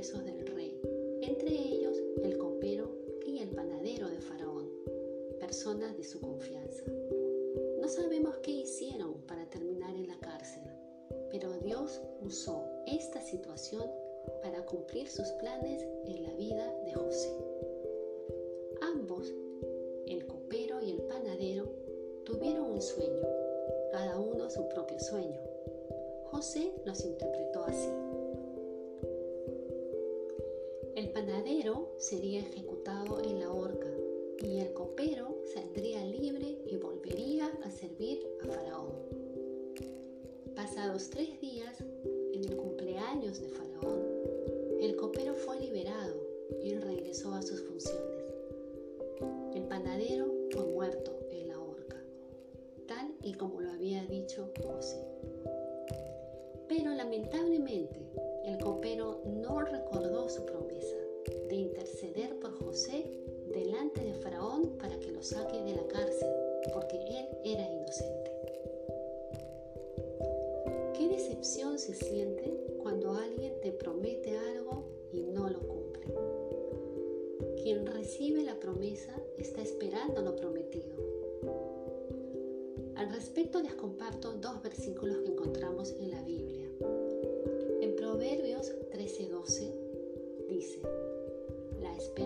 Del rey, entre ellos el copero y el panadero de Faraón, personas de su confianza. No sabemos qué hicieron para terminar en la cárcel, pero Dios usó esta situación para cumplir sus planes en la vida de José. Ambos, el copero y el panadero, tuvieron un sueño, cada uno su propio sueño. José los interpretó así. El panadero sería ejecutado en la horca y el copero saldría libre y volvería a servir a Faraón. Pasados tres días, en el cumpleaños de Faraón, el copero fue liberado y regresó a sus funciones. El panadero fue muerto en la horca, tal y como lo había dicho José. Pero lamentablemente el copero no recordó su promesa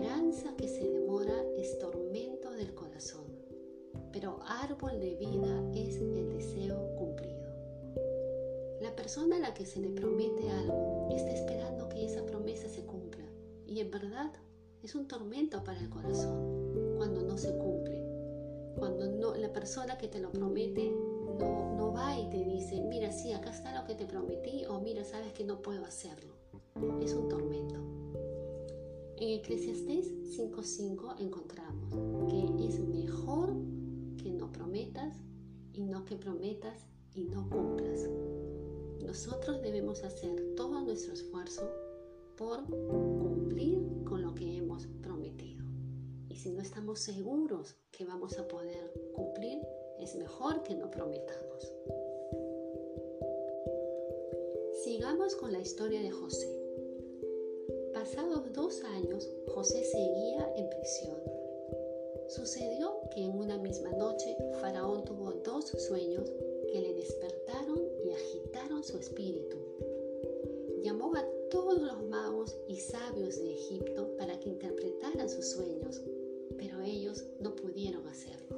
esperanza que se demora es tormento del corazón, pero árbol de vida es el deseo cumplido. La persona a la que se le promete algo está esperando que esa promesa se cumpla y en verdad es un tormento para el corazón cuando no se cumple. Cuando no, la persona que te lo promete no, no va y te dice, mira, sí, acá está lo que te prometí o mira, sabes que no puedo hacerlo. Es un tormento. En Eclesiastés 5.5 encontramos que es mejor que no prometas y no que prometas y no cumplas. Nosotros debemos hacer todo nuestro esfuerzo por cumplir con lo que hemos prometido. Y si no estamos seguros que vamos a poder cumplir, es mejor que no prometamos. Sigamos con la historia de José. Pasados dos años, José seguía en prisión. Sucedió que en una misma noche Faraón tuvo dos sueños que le despertaron y agitaron su espíritu. Llamó a todos los magos y sabios de Egipto para que interpretaran sus sueños, pero ellos no pudieron hacerlo.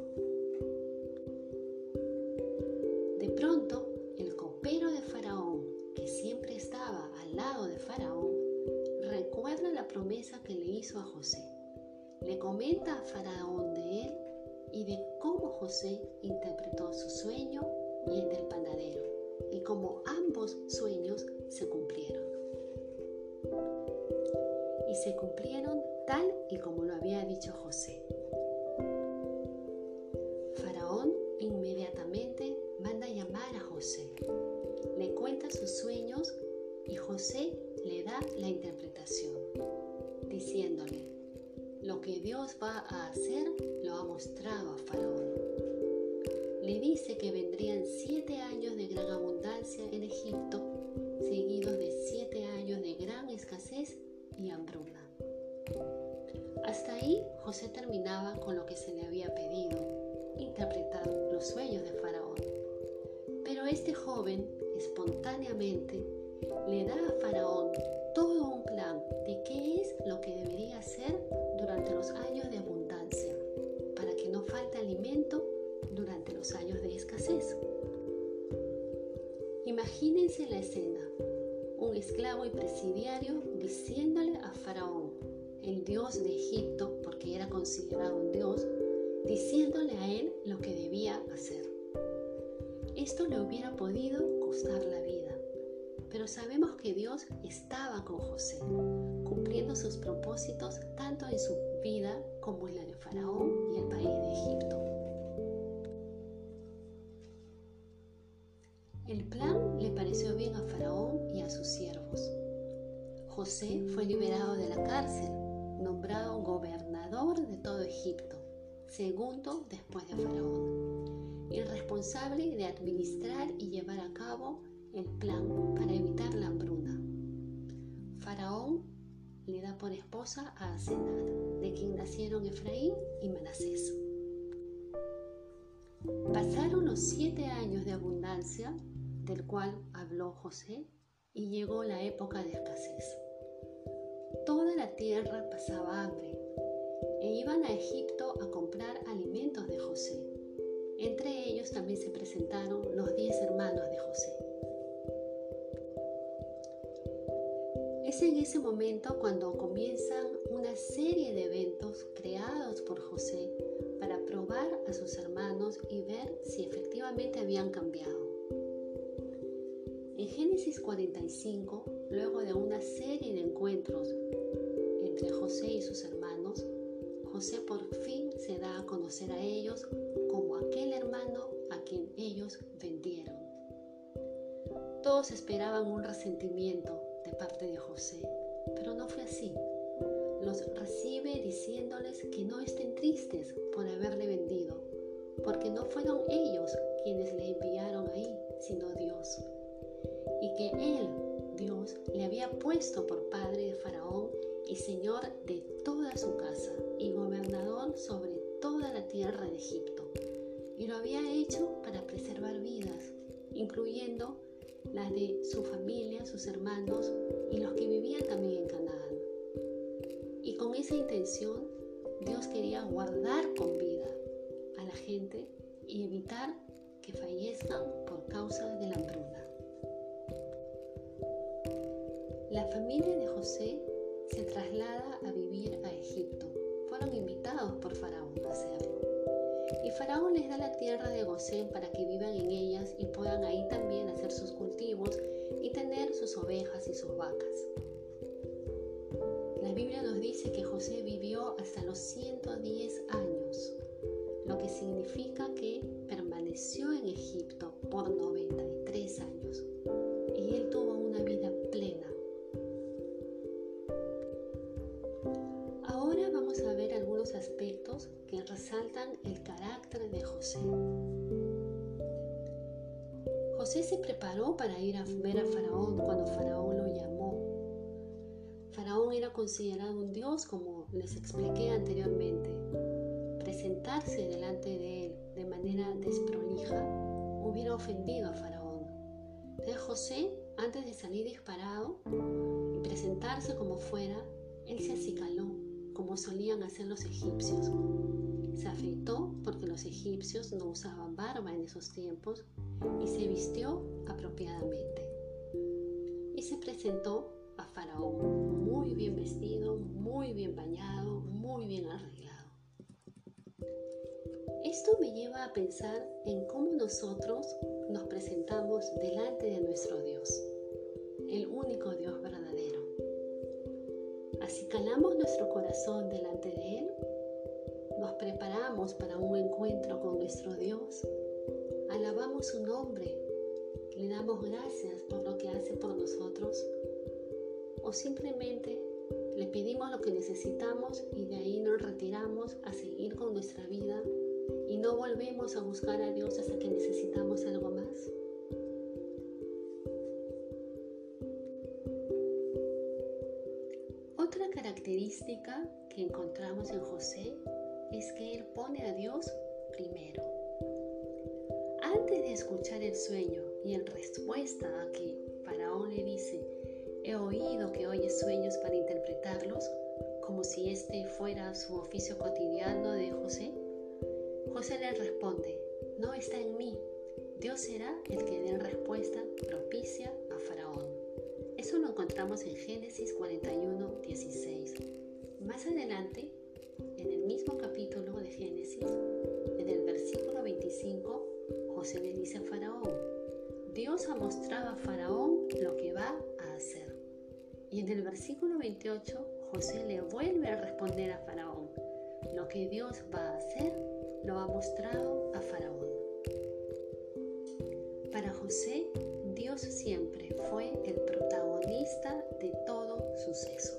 A José. Le comenta a Faraón de él y de cómo José interpretó su sueño y el del panadero, y cómo ambos sueños se cumplieron. Y se cumplieron tal y como lo había dicho José. Años de escasez. Imagínense la escena, un esclavo y presidiario diciéndole a Faraón, el dios de Egipto, porque era considerado un dios, diciéndole a él lo que debía hacer. Esto le hubiera podido costar la vida, pero sabemos que Dios estaba con José, cumpliendo sus propósitos tanto en su vida como en la de Faraón y el país de Egipto. El plan le pareció bien a Faraón y a sus siervos. José fue liberado de la cárcel, nombrado gobernador de todo Egipto, segundo después de Faraón, y responsable de administrar y llevar a cabo el plan para evitar la hambruna. Faraón le da por esposa a Asenat, de quien nacieron Efraín y Manasés. Pasaron los siete años de abundancia del cual habló José y llegó la época de escasez. Toda la tierra pasaba hambre e iban a Egipto a comprar alimentos de José. Entre ellos también se presentaron los diez hermanos de José. Es en ese momento cuando comienzan una serie de eventos creados por José para probar a sus hermanos y ver si efectivamente habían cambiado. Génesis 45, luego de una serie de encuentros entre José y sus hermanos, José por fin se da a conocer a ellos como aquel hermano a quien ellos vendieron. Todos esperaban un resentimiento de parte de José, pero no fue así. Los recibe diciéndoles que no estén tristes por haberle vendido, porque no fueron ellos quienes le enviaron ahí, sino Dios y que él, Dios, le había puesto por padre de Faraón y señor de toda su casa y gobernador sobre toda la tierra de Egipto. Y lo había hecho para preservar vidas, incluyendo las de su familia, sus hermanos y los que vivían también en Canaán. Y con esa intención, Dios quería guardar con vida a la gente y evitar que fallezcan por causa de la hambruna. La familia de José se traslada a vivir a Egipto. Fueron invitados por Faraón a hacerlo. Y Faraón les da la tierra de Gosén para que vivan en ellas y puedan ahí también hacer sus cultivos y tener sus ovejas y sus vacas. La Biblia nos dice que José vivió hasta los 110 años, lo que significa que permaneció en Egipto por 93 años. Y él tuvo una vida José. Se preparó para ir a ver a Faraón cuando Faraón lo llamó. Faraón era considerado un dios como les expliqué anteriormente. Presentarse delante de él de manera desprolija hubiera ofendido a Faraón. Entonces José, antes de salir disparado y presentarse como fuera, él se acicaló como solían hacer los egipcios. Se afeitó porque los egipcios no usaban barba en esos tiempos y se vistió apropiadamente. Y se presentó a Faraón muy bien vestido, muy bien bañado, muy bien arreglado. Esto me lleva a pensar en cómo nosotros nos presentamos delante de nuestro Dios, el único Dios verdadero calamos nuestro corazón delante de Él, nos preparamos para un encuentro con nuestro Dios, alabamos su nombre, le damos gracias por lo que hace por nosotros. O simplemente le pedimos lo que necesitamos y de ahí nos retiramos a seguir con nuestra vida y no volvemos a buscar a Dios hasta que necesitamos algo más. característica que encontramos en José es que él pone a Dios primero. Antes de escuchar el sueño y en respuesta a que Faraón le dice, he oído que oyes sueños para interpretarlos, como si este fuera su oficio cotidiano de José, José le responde, no está en mí, Dios será el que dé respuesta propicia a Faraón. Eso lo encontramos en Génesis 41, 16. Más adelante, en el mismo capítulo 25, José le dice a Faraón, Dios ha mostrado a Faraón lo que va a hacer. Y en el versículo 28, José le vuelve a responder a Faraón. Lo que Dios va a hacer, lo ha mostrado a Faraón. Para José, Dios siempre fue el protagonista de todo suceso.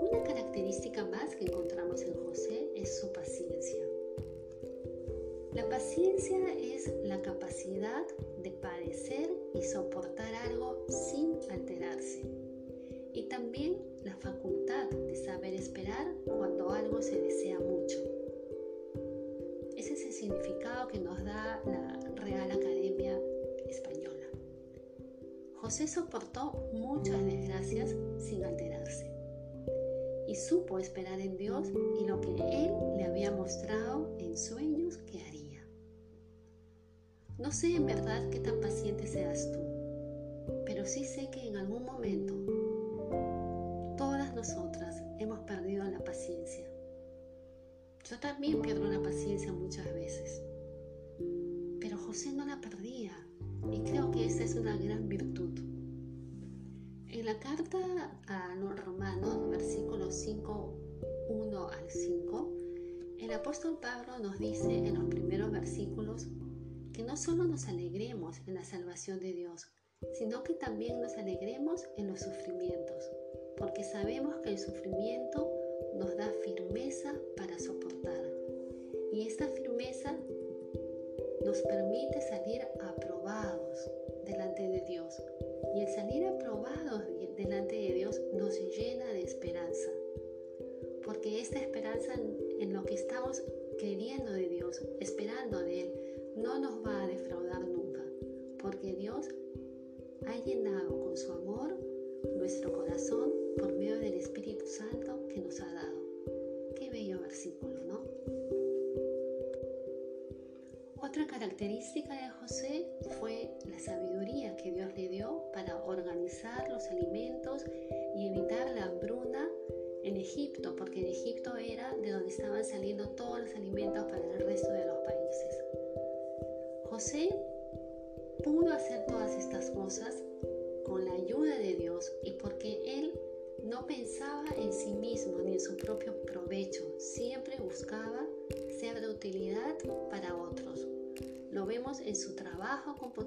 Una característica José soportó muchas desgracias sin alterarse y supo esperar en Dios y lo que Él le había mostrado en sueños que haría. No sé en verdad qué tan paciente seas tú, pero sí sé que en algún momento todas nosotras hemos perdido la paciencia. Yo también pierdo la paciencia muchas veces, pero José no la perdía y creo que esa es una gran virtud. En la carta a los romanos, versículos 5, 1 al 5, el apóstol Pablo nos dice en los primeros versículos que no solo nos alegremos en la salvación de Dios, sino que también nos alegremos en los sufrimientos, porque sabemos que el sufrimiento nos da firmeza para soportar. Y esta firmeza nos permite salir aprobados delante de Dios. Y el salir aprobados delante de Dios nos llena de esperanza. Porque esta esperanza en lo que estamos queriendo de Dios, esperando de Él, no nos va a defraudar nunca, porque Dios ha llenado con su amor nuestro corazón por medio del Espíritu Santo que nos ha dado. Qué bello versículo, ¿no? Característica de José fue la sabiduría que Dios le dio para organizar los alimentos y evitar la hambruna en Egipto, porque en Egipto era de donde estaban saliendo todos los alimentos para el resto de los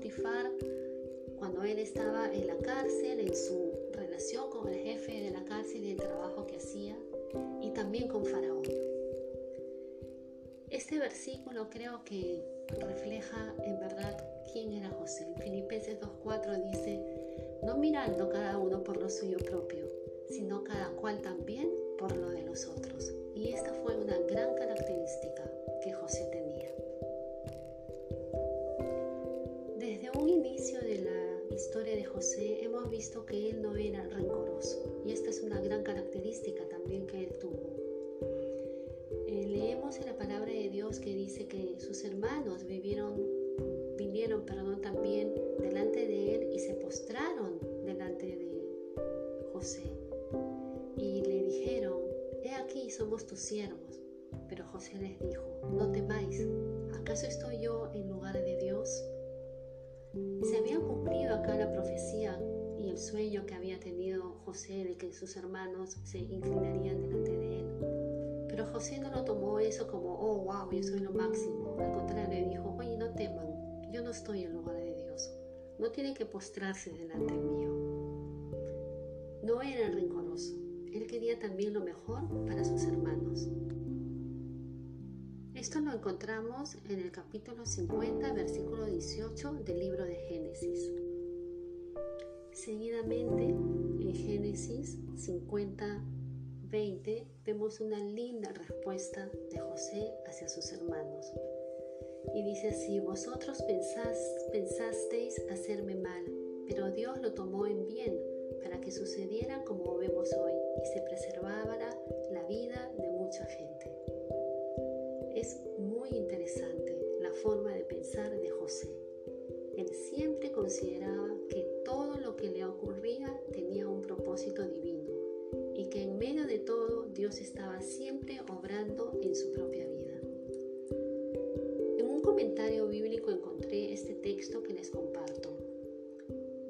Potifar, cuando él estaba en la cárcel, en su relación con el jefe de la cárcel y el trabajo que hacía, y también con Faraón. Este versículo creo que refleja en verdad quién era José. En Filipenses 2.4 dice, no mirando cada uno por lo suyo propio, sino cada cual también por lo de los otros. Y esta fue una gran característica que José tenía. Inicio de la historia de José hemos visto que él no era rencoroso y esta es una gran característica también que él tuvo leemos en la palabra de Dios que dice que sus hermanos vivieron, vinieron perdón, también delante de él y se postraron delante de José. Y le dijeron, he aquí somos tus siervos. Pero José les dijo, no temáis, ¿acaso estoy yo en lugar de Dios? Había cumplido acá la profecía y el sueño que había tenido José de que sus hermanos se inclinarían delante de él. Pero José no lo tomó eso como, oh, wow, yo soy lo máximo. Al contrario, dijo, oye, no teman, yo no estoy en lugar de Dios. No tienen que postrarse delante mío. No era rencoroso. Él quería también lo mejor para sus hermanos. Esto lo encontramos en el capítulo 50, versículo 18 del libro de Génesis. Seguidamente, en Génesis 50, 20 vemos una linda respuesta de José hacia sus hermanos. Y dice así, vosotros pensasteis hacerme mal, pero Dios lo tomó en bien para que sucediera como vemos hoy y se preservara la vida de mucha gente. Es muy interesante la forma de pensar de José. Él siempre consideraba que todo lo que le ocurría tenía un propósito divino y que en medio de todo Dios estaba siempre obrando en su propia vida. En un comentario bíblico encontré este texto que les comparto.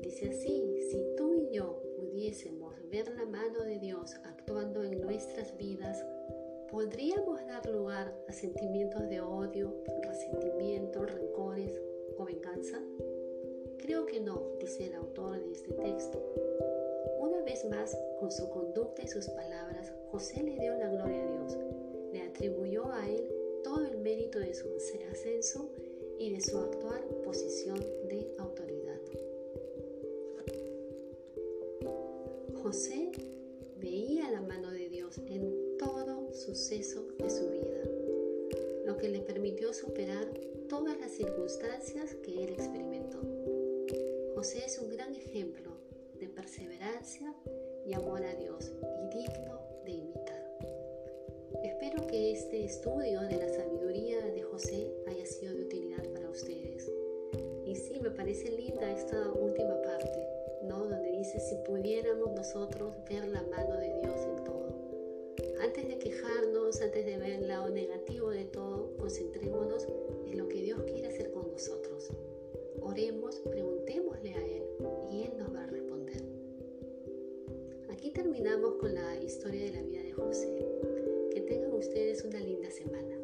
Dice así, si tú y yo pudiésemos ver la mano de Dios actuando en nuestras vidas, ¿podríamos dar lugar a sentimientos de odio, resentimiento, rencores o venganza? Creo que no, dice el autor de este texto. Una vez más, con su conducta y sus palabras, José le dio la gloria a Dios, le atribuyó a él todo el mérito de su ascenso y de su actual posición de autoridad. José veía suceso de su vida, lo que le permitió superar todas las circunstancias que él experimentó. José es un gran ejemplo de perseverancia y amor a Dios y digno de imitar. Espero que este estudio de la sabiduría de José haya sido de utilidad para ustedes. Y sí, me parece linda esta última parte, ¿no? Donde dice si pudiéramos nosotros ver la mano de Dios en todo. Antes de quejarnos, antes de ver el lado negativo de todo, concentrémonos en lo que Dios quiere hacer con nosotros. Oremos, preguntémosle a Él y Él nos va a responder. Aquí terminamos con la historia de la vida de José. Que tengan ustedes una linda semana.